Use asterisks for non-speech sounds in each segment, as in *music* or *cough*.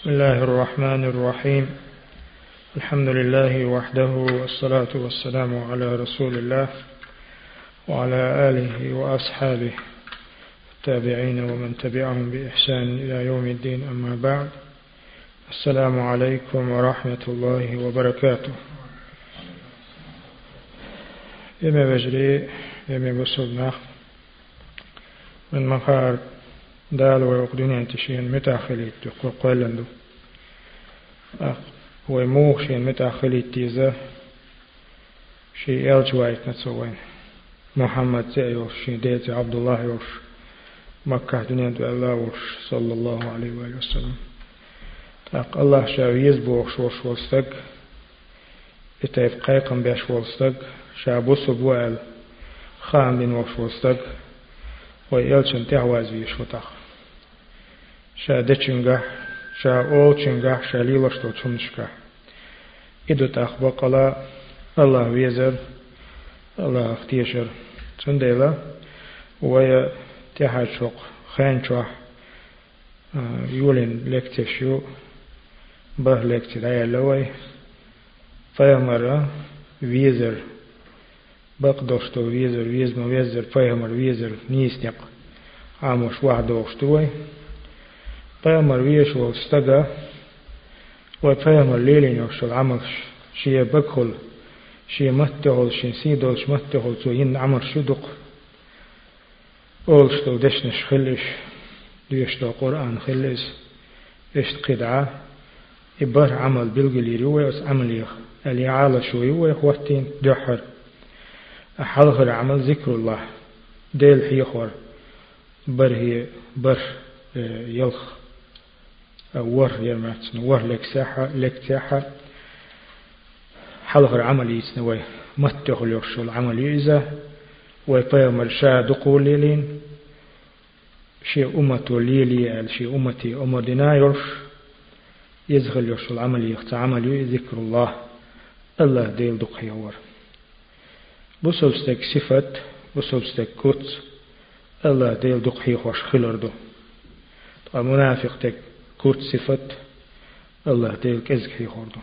بسم الله الرحمن الرحيم. الحمد لله وحده والصلاة والسلام على رسول الله وعلى آله وأصحابه التابعين ومن تبعهم بإحسان إلى يوم الدين. أما بعد السلام عليكم ورحمة الله وبركاته. يمي بجري يمي بسودنا من مخار دال ويقدون ينتشين متاخلي تقول قولندو ويموخشين متاخلي تيزا شي الجوايت نتسوين محمد زيوش شي ديت عبد الله يوش مكة دنيا دو الله وش صلى الله عليه وآله وسلم تاق الله شاويز بوخش وش وستق اتايف قيقم بيش وستق شابوس بوال خام بين وش وستق ويلشن تهواز بيش وتاق شا دچنگه شا اولچنگه شا لیلشتو چمشكه إدو تأخبق الله ويزر الله اختيشر تنديلا ويا تحشق خانشوح يولين لكتشيو به لكتي دايا لوي فيمر ويزر بقدوشتو ويزر ويزمو ويزر فيمر ويزر نيستيق عاموش واحد وشتوي فيمر ويش وستقى وفيمر ليلين يوشل عمل شي بكل شي متهول شي سيدول شمتهول تو ين عمر شدق أولشتو دشنش خلش ديشتو قرآن خلص اشت قدعة إبر عمل بلغلي روي أس عمل يخ اللي عالة شوي ويخوتين دحر أحلغر عمل ذكر الله ديل حيخور بر هي بر يلخ ور يرمت ور لك ساحة لك ساحة. حلغر عمل يسنوي متخل يرشل عمل يزا. ويبيمر شا دقول لين شي أمة ليلي شي أمتي أمدنا يرش. يزغل يرشل عمل يخت عمل ذكر الله. الله ديل دق يور بسوبستك صفت بسوبستك كوت. الله ديل دق يخوش خلردو. منافق تك كوت صفت الله ديل كزك يخوردو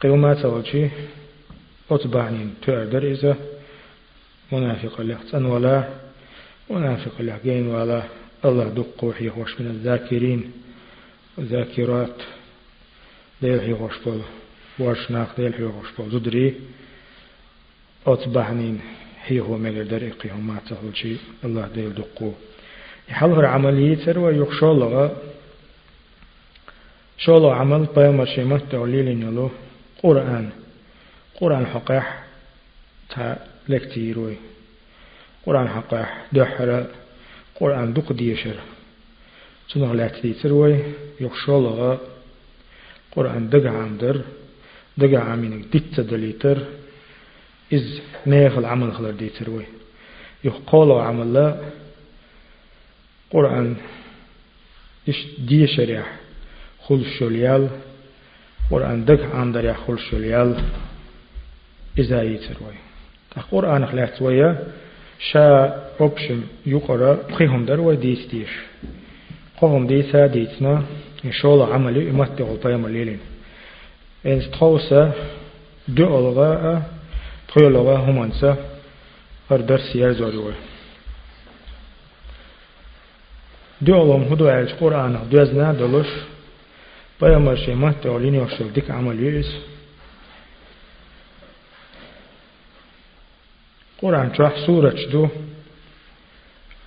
قيومات أولشي أتبعنين تؤدر إذا منافق لحسن ولا منافق لحقين ولا الله دق وحي خوش من الذاكرين ذاكرات ديل حي خوش بول واشناق ديل حي خوش بول زدري أتبعنين هي هو مجر وما تهل شيء الله ديل دقو يحلغر عملية تروى يخشو لغا شولو عمل بيما شيمت تعليل يلو قرآن. قرآن حقيح تا لكتيروي. قرآن حقيح دحر. قرآن دق ديشر. سنغ لاتي تروي يخشولغا قرآن دقع عمدر. دقع عمينك ديت دليتر. إز ميخ العمل خلر دي تروي يقولوا عمل لا. قرآن إش دي شريح خل شوليال قرآن دق عمدر يا خل شوليال إذا يتروي قرآن خلات ويا شا أبشم يقرأ قيهم در وديس ديش قهم ديسا ديتنا إن شاء الله عملي إمتى غلطايا مليلين إن ستخوصا دو ألغاء طيولغا همانسا هر درس يرزوري دو ألغم هدو عيش قرآن دوزنا دلوش تعليني وشل ديك عمل يئس قرآن شرح سورة شدو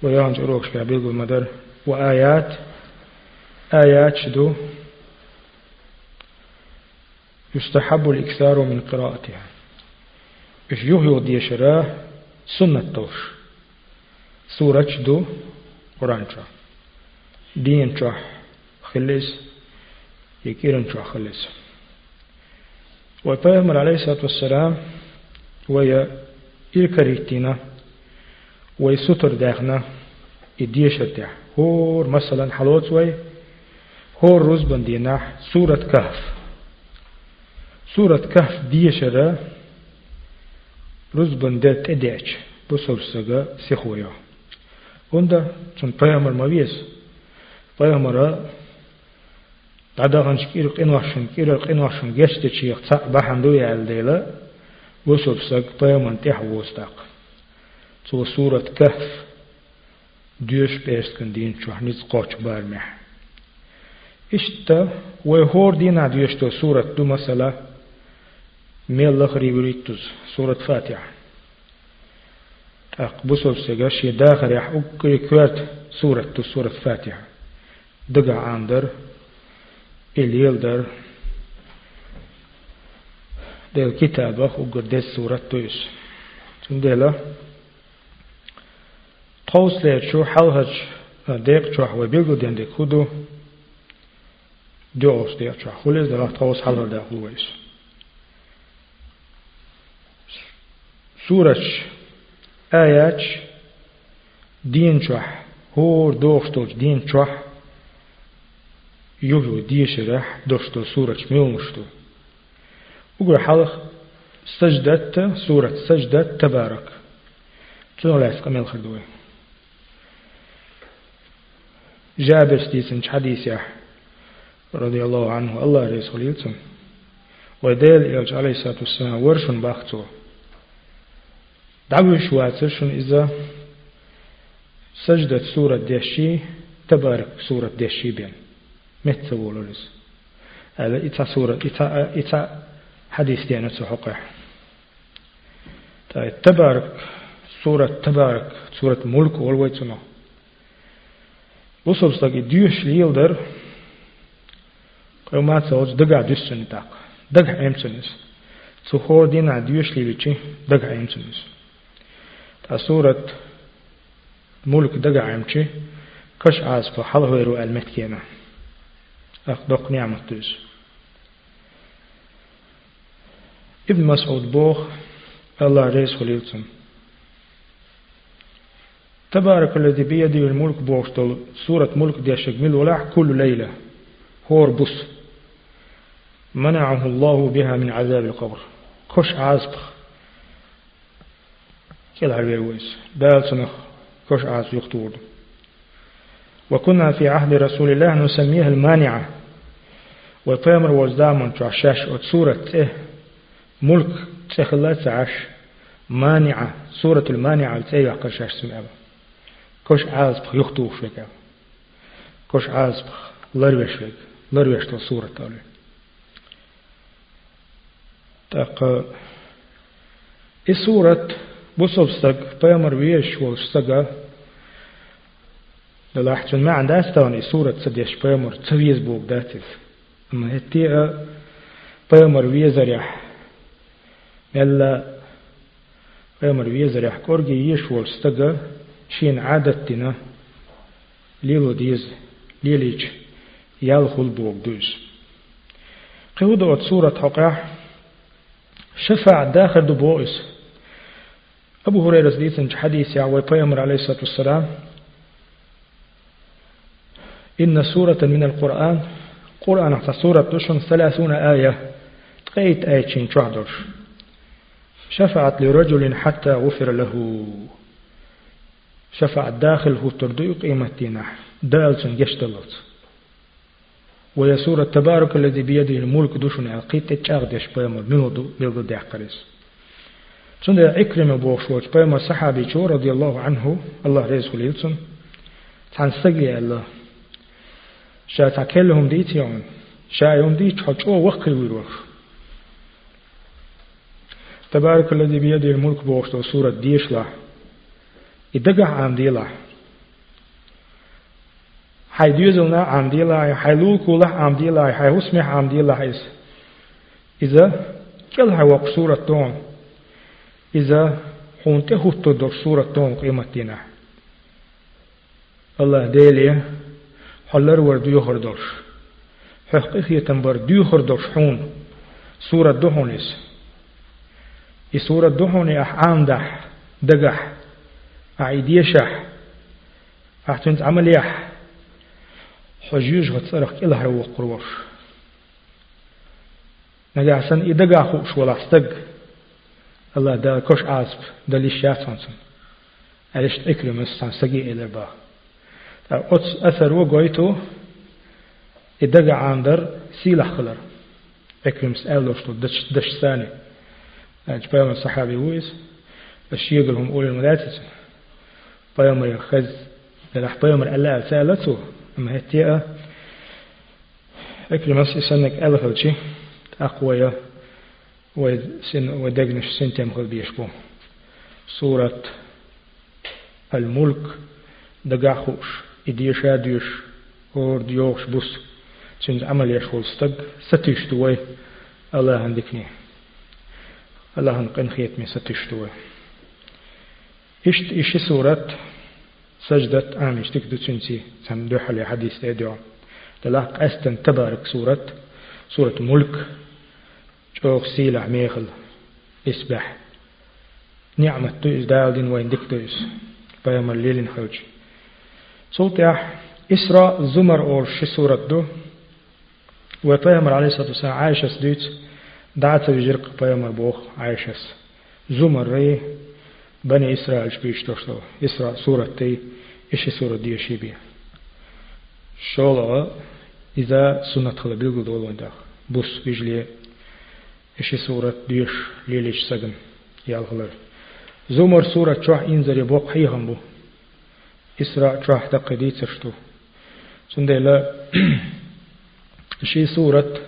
ويان جروك شكا بيقول مدر وآيات آيات شدو يستحب الإكثار من قراءتها إش يهيو دي شراه سنة توش سورة شدو قرآن شرح دين شرح خلص يكيرن شرح خلص وفهمر عليه الصلاة والسلام ويا إلكريتنا ويسطر داخنا إديش الداخ هور مثلا حلوت وي هور روز بندينا سورة كهف. سورة كهف ديشرة روز بندت إديش بصور سجا سخويا وندا چون پیامبر مویس پیامبر دادغنش كير قنوشن كير قنوشن جشت شيخ تسع بحندو يالديلا وصف سق بيمن تحوستاق تو سورة كهف ديوش بيرسكن دين شو حنيز قوش بارمح إشتا ويهور دينا ديوشتو سورة دو مسألة ميل لخري بريتوز سورة فاتحة أق بصل سيغاش داخل يح أكري كوات سورة تو سورة فاتحة دقع عندر إليل در ديل كتابة أقر ديس سورة تويس. تنديلا توس ليت شو حلهج ديق شو حوى بيلغو دين دي كودو. دوس ديق شو خلص دلا توس حلهج دا خلويس سورة آيات دين شوح هور دوختوش دين شوح يوجو ديشرح دوشتو سورة ميومشتو. وقول حلق سجدت سورة سجدة تبارك. شنو لا يسقى خدوي جابر ستيسن حديث رضي الله عنه الله رسول يلتم وديل إلج عليه الصلاة والسلام ورشن باختو. دعوي شواتر إذا سجدت سورة ديشي تبارك سورة ديشي بين متسولورس هذا إتا سورة إتا إتا حديث دينا سحقه طيب تبارك سورة تبارك سورة ملك والويتنا وصل ساقي ديوش ليلدر قيومات سوز دقع ديسن تاق دقع امسنس تخور دينا ديوش ليلتي دقع امسنس تا سورة ملك دقع امشي كش عاز فحله يرو أخدق نعمة دوز ابن مسعود بوخ الله ريس خليلتم تبارك الذي بيده الملك بوشتل سورة ملك دي شكمل ولاح كل ليلة. هور بص منعه الله بها من عذاب القبر. كش عازبخ كل عربي ويس. دال سنخ. كش عازب يخطور وكنا في عهد رسول الله نسميها المانعة. وفامر وزدامن تعشاش سورة إيه ملك تخلت عش مانعة سورة المانعة تأيوح قشاش سمعه كوش عاز بخ يخطو فيك كوش عاز بخ لروش فيك لروش تو تالي تاق إي سورة بصوب ستق بيامر ويش والستقا للاحتون ما عند استواني سورة سديش بيامر تسويز بوك داتف أما هتي بيامر ويزريح يلا بيامر ويزريح كورجي يش والستقا شين عادتنا ليلو ديز ليليج يالخل بوك دوز. قيودة سورة حقا شفع داخل دبوئس أبو هريرة إن سورة من القرآن قرآن حتى سورة تشن ثلاثون آية. تقيت آيتين شهدر شفعت لرجل حتى غفر له. شفع الداخل هو تردو قيمتنا دالسن يشتلت ويا سورة تبارك الذي بيده الملك دوشن القيت تشاغ ديش بيمر منو دو بيلدو دي قريس تند عكرمة بوشوش بيمر صحابي رضي الله عنه الله رزق ليلسن سقي الله. شا تاكلهم ديتيون شا يوم دي تحجو وقل ويروح تبارك الذي بيده الملك بوشتو سورة ديش له يدقع عمديلا حي ديوزلنا عمديلا حي لوكولا عمديلا حي هسمح عمديلا إز إذا كل حي وق سورة تون إذا حونته هتو در سورة تون قيمتنا الله ديلي حلر ور ديو خردوش حقيقية تنبر ديو خردوش حون. سورة دهونيس إي سورة دهوني أح عامدح دقح عيدية شح أحتنت عمل يح حجيج غتصرخ قروش نجا سن إدقا خوش ولا استق الله دا كوش عازب دا ليش ياتفانسن أليش إكرم السان سقي إلى با. أتس أثر وقويتو إدقى عندر سيلح خلر أكرم سأل لوشتو دش دش ثاني. جبايم الصحابي ويس الشيء لهم أولي المداتس بايم يخز لح بايم الله سألته أما هتيا أكرم سنك ألخلشي أقوى وسن ودقنش سنتم خل بيشبو سورة الملك دقاخوش. إديشا ديش أور ديوش بوس. سنز عمل يشغل استق ستشتوي الله عندكني الله نقن خيت من ستشتوي إشت إشي سورة سجدة آمش تكدو تنسي سم دوحة حديث تدعو تلاق أستن تبارك سورة سورة ملك شوخ سيلع ميخل إسبح. نعمة تويس دالدين وين ديك تويس بيام الليل خوش صوت إسراء زمر أور شي سورة دو. وبيامر عليه الصلاة والسلام عايشة سديت دعت بجرق بيامر بوخ عايشة زمر ري بني إسرائيل شبيش توشتو إسراء سورة تي إشي سورة دي شيبي شولا إذا سنة خلا بيلغو دولون داخ بوس بيجلي إشي سورة ديش ليليش سجن. يالغلر زمر سورة تروح إنزر يبوق حيهم بو. إسراء تروح تقدي ترشتو سندلا *clears throat* شي سورة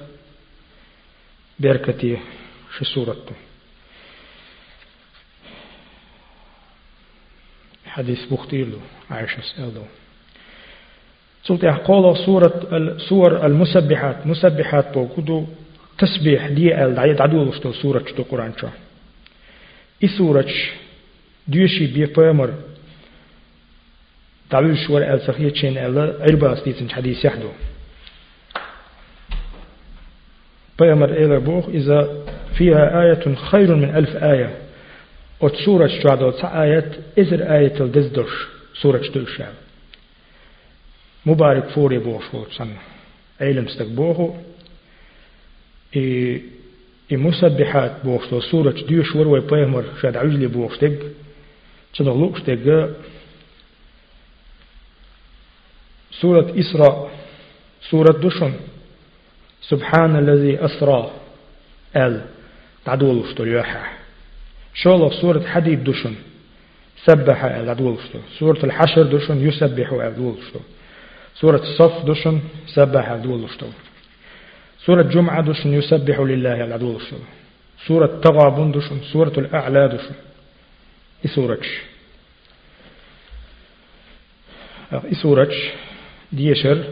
بركتي شي سورة حديث بختيلو عائشة سألو. سلطة قول سورة السور المسبحات. مسبحات بوكدو تسبيح دي ال دعي دعدو لشتو سورة شا إي سورة ديوشي بي دعوي شوار ال سخية شين ال عربا ستيسن حديث يحدو بيمر إلى بوخ إذا فيها آية خير من ألف آية وت سورة شعدو تسع آيات إزر آية الدزدوش سورة شتوشا مبارك فوري بوخ شو تسنى علم استقبوه إي إي مسبحات بوخشتو سورة ديوش وروي بيهمر شاد عجلي بوخشتق تنغلوك شتق سورة إسراء سورة دشن. سبحان الذي أسرى. ال. تعدول شتو يوحى شولو سورة حديد دشن. سبح ال. عدول شتو. سورة الحشر دشن يسبح عدول شتو. سورة الصف دشن سبح عدول شتو. سورة جمعة دشن يسبح لله العدو دشن سورة تغابن دشن سورة الأعلى دشن. إي سورة ديشر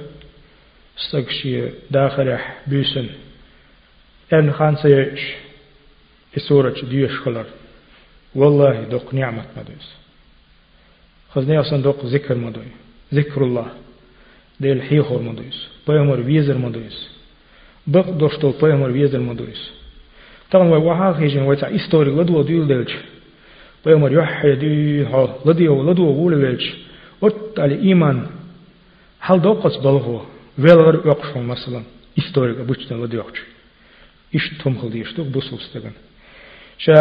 استقشي داخلح بيسن أن خانسا يش إسورة ديش خلر. والله دوق نعمة مدوس خزني أصلا دوق ذكر مدوي. ذكر الله. ديل حيخور مدوس بيمر ويزر مدوس بق دوشتو بيمر ويزر مدوس طبعا وحا خيجن ويتا إستوري لدو ديل ديلش بيمر يحي ديل هو لديو لدو غول ويلش أت على إيمان. Хал доқос болғу, велғыр өқшу масылан, историк обычно лады өқшу. Иш тумхылды ештуқ бұсылстыгын. Ша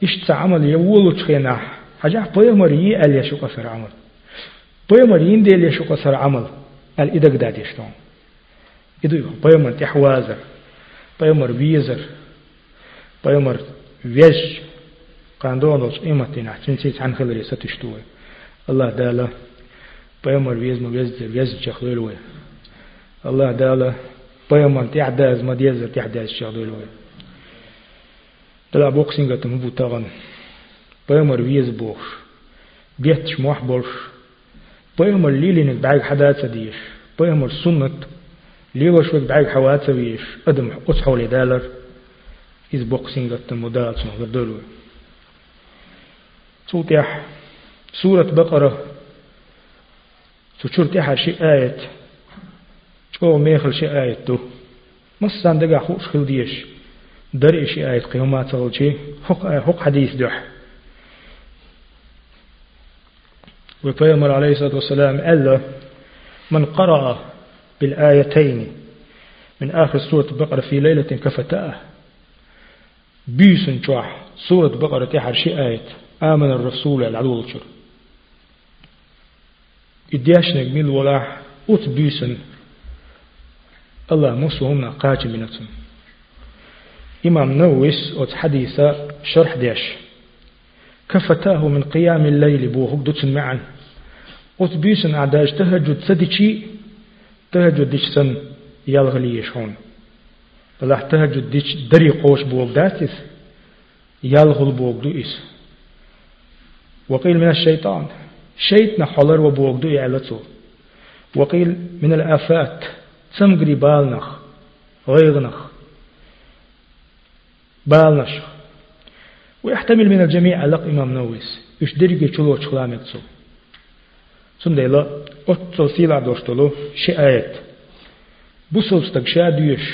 иш цаамал еуул учхена, хажах поймар ие әл яшу қасар амал. Поймар инде әл яшу қасар амал, әл идагдад ештуң. Иду еқу, поймар тихуазар, поймар визар, поймар веж, қандуан олш иматина, чинсейц анхылыр есат иштуы. Аллах дала, خلري ستشتوي الله دالا بيمر ويز ما ويز ويز شخلوي الله دالا بيمر تعداز ما ديز تعداز شخلوي دلا بوكسينغ تمبو تغن بيمر ويز بوش بيتش موح بوش بيمر ليلينك بعد حداثة ديش بيمر سنة ليو شوك بعيق حوات ويش أدم أصحو لدالر إز بوكسينغ التمودات سنو غدولو سوتيح سورة بقرة سوشورتيح شي آية شو ميخل شي آية تو مصان دقا خوش خلديش دري شي آية قيومات تغلشي حق, حق حديث دح وبيامر عليه الصلاة والسلام ألا من قرأ بالآيتين من آخر سورة البقرة في ليلة كفتأه. بيسن جوح سورة البقرة تحر شي آية آمن الرسول العدو الشر إدياش نجميل ولا أوت بيسن الله مسوهم قاج منتم إمام نووس أوت حديثة شرح ديش كفتاه من قيام الليل بوهك دوتن معا. أوت بيسن أعداج تهجد سديشي تهجد ديش سن يلغلي يشون الله تهجد ديش دري قوش بوغ داتس يلغل بوغ دوئس وقيل من الشيطان شيطنا حلر وبوغ دوئ علتو وقيل من الآفات تمقري بالنخ غيغنخ بالنش ويحتمل من الجميع علق إمام نوويس إش درجة چلو چلامك سو سنديلا أتصل سيلا دوشتلو شي آيات. بوصل ستك شاديش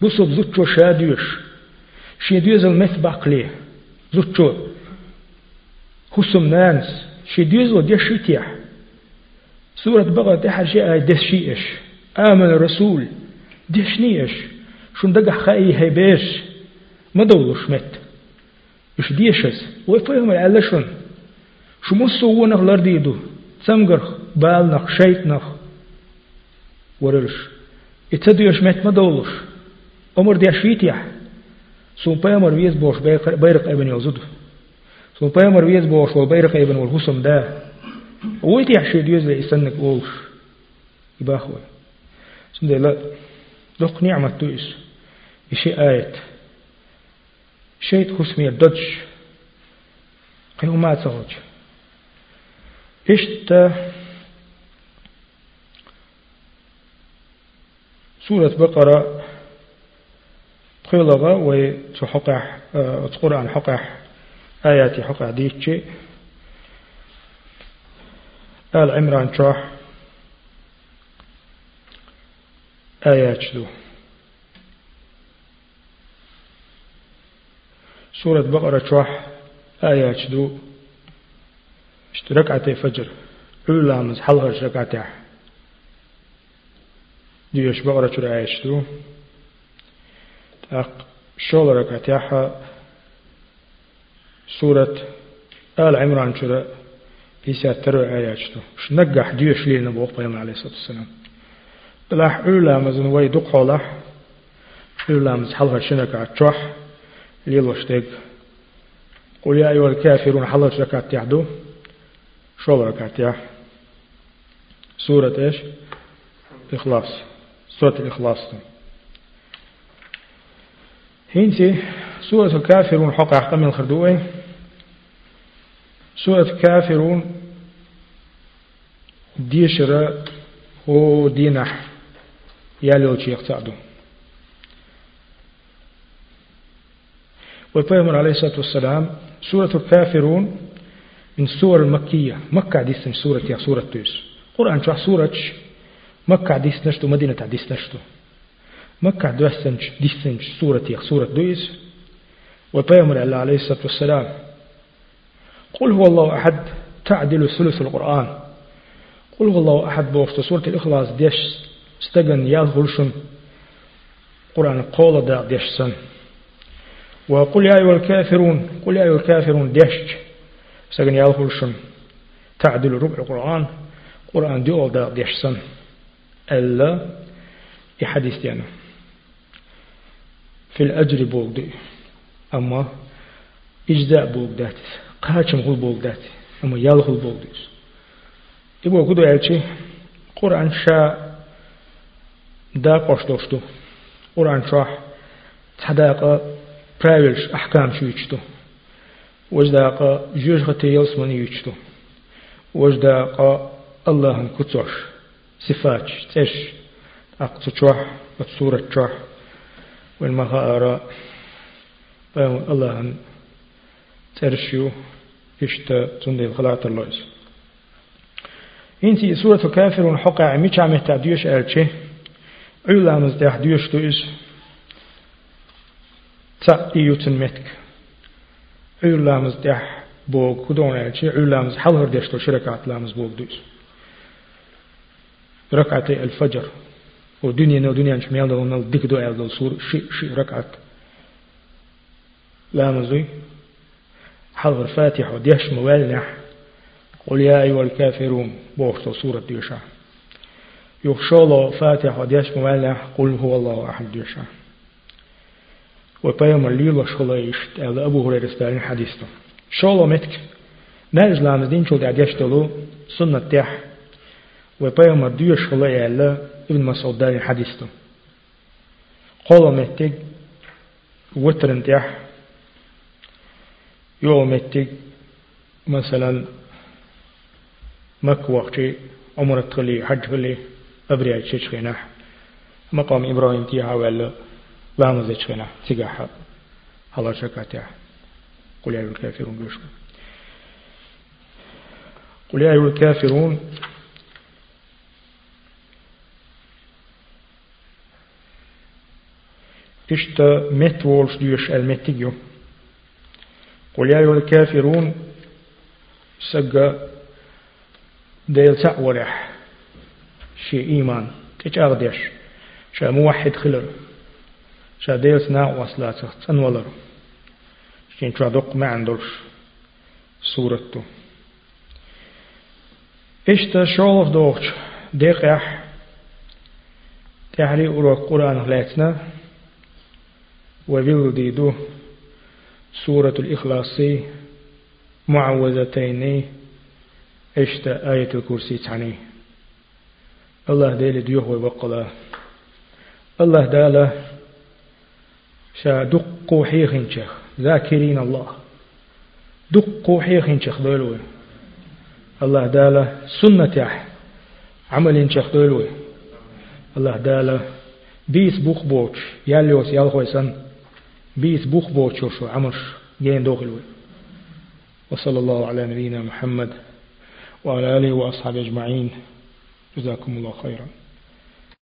بوصل زوتشو شاديش شي ديوز المثبق ليه زوتشو. حسم نانس. شي ديوز وديشيتيح سورة بقرة تحر شيء آية دشيئش آمن الرسول. دشنيش شون دقح خائي هيبيش ما دولوش مت إش ديشس ويفهم العلشون شو مصو ونخ لرديدو تسمقرخ بالنخ شيطنخ ورلش اتدوش مت ما دولوش. أمر دي أشفيتيح سون بيامر ويز بوش بيرق ابن يوزدو سون بيامر ويز بوش وبيرق ابن والحسم ده ويتي عشي ديوز لإسنك أولش يباخوي سند لا دوق نعمة تويس إشي آية شيء خسمي الدج قيو ما تغج إشت سورة بقرة تخيلغا وتحقح تقرأ حقح آياتي حقح ديتشي آل عمران شوح آيات شدو. سورة بقرة شوح آيات شدو. اشتركعتي فجر. علا مز حلغة ركعتي. ديوش بقرة آيات شدو. شول ركعتي سورة آل عمران شرا إيسا ترو آياتشتو ش نجح ديوش لي نبوغ بيام عليه الصلاة والسلام. بلاح أولا مزن وي دق حولح أولا مز حلغة شنك عتشوح. ليلو شتيق. قل يا أيها الكافرون حلغة ركعت يعدو شو يح سورة إيش؟ إخلاص. سورة الإخلاص. هينتي سورة الكافرون حق أحكام الخردوئي سورة كافرون ديشرا هو دينح يالو شيخ تعدو والبيغمبر عليه الصلاة والسلام سورة الكافرون من سور المكية مكة ديسن سورة يا سورة توس قرآن شو سورة مكة ديس نشتو مدينة ديس نشتو مكة دوسنج ديسنج سورة يا سورة دويس والبيغمبر عليه الصلاة والسلام قل هو الله أحد تعدل ثلث القرآن قل هو الله أحد بوفت سورة الإخلاص ديش استغن يالغلشن قرآن قول دا ديش سن وقل يا أيها الكافرون قل يا أيها الكافرون ديش استغن يالغلشن تعدل ربع القرآن قرآن دي دا ديش سن ألا يحدث يعني في الأجر بوغ دي أما إجزاء بوغ داتس قاچم غل بوغ داتي أما يال غل بوغ ديس إبو كدو ألشي قرآن شا دا قوش دوشتو. قرآن شاح تحداق برايلش أحكام شو يجتو وجداق جوج غتي يلسمن يجتو وجداق الله كتوش صفات تش أقصى تشوح وتصورة تشوح والمغارة. الله ترشيو إشتا تندي الخلاط اللوز. إنتي سورة كافر حقا ميش عم يهتديوش ألشي علا مزدح ديوش تويس تا إيوتن متك. علا مزدح بوغ كدون ألشي علا مز حلهر ديشتو شركات لامز بوغ دويس ركعتي الفجر. ودنيا نو دنيا نشميال دو نو ديك دو دو سور شي شي ركعت لامزوي حضر الفاتح وديش موالنح قل يا أيها الكافرون. بوخت سورة ديشا يخشولو فاتح وديش موالح قل هو الله أحد ديشا وبيوم الليل وشولو يشت أو أبو هريرة ستارين حديثه شولو متك نا إسلام دين شو دعديش دلو. سنة تيح وبيوم الديو شولو يعلا ابن مسعود دارين حديثه قولو متك وترن تيح يوم متك مثلا مك وقتي عمر تخلي حج تخلي أبريا تشخينا مقام إبراهيم تيها ولا لام زيتشخينا تيجاها هلا شكاتها قل يا أيها الكافرون بيشكو قل يا أيها الكافرون تشتا مت وولش ديوش المتيجو قل يا أيها الكافرون سجى ديل سأورح شي إيمان. تيج أغديش شا موحد خلر. شا ديل سنا وصلات تنولر شين تردق ما عندوش سورته إشتا شولف دوغش. ديقيح تحري أورو القرآن لاتنا وبيل دو سورة الإخلاص معوذتين اشتا آية الكرسي تعني. الله ديل ديوه وبقلا. الله دالا شا دقو حيخنشخ ذاكرين الله. دقو حيخنشخ دولوه الله دالا سنة يح عمل شخ دولوه الله دالا بيس بوخ بوش ياليوس يالخويسن. بيس بوخ بوش شو عمش جين دوخلوه وصلى الله على نبينا محمد وعلى آله وأصحابه أجمعين جزاكم الله خيرا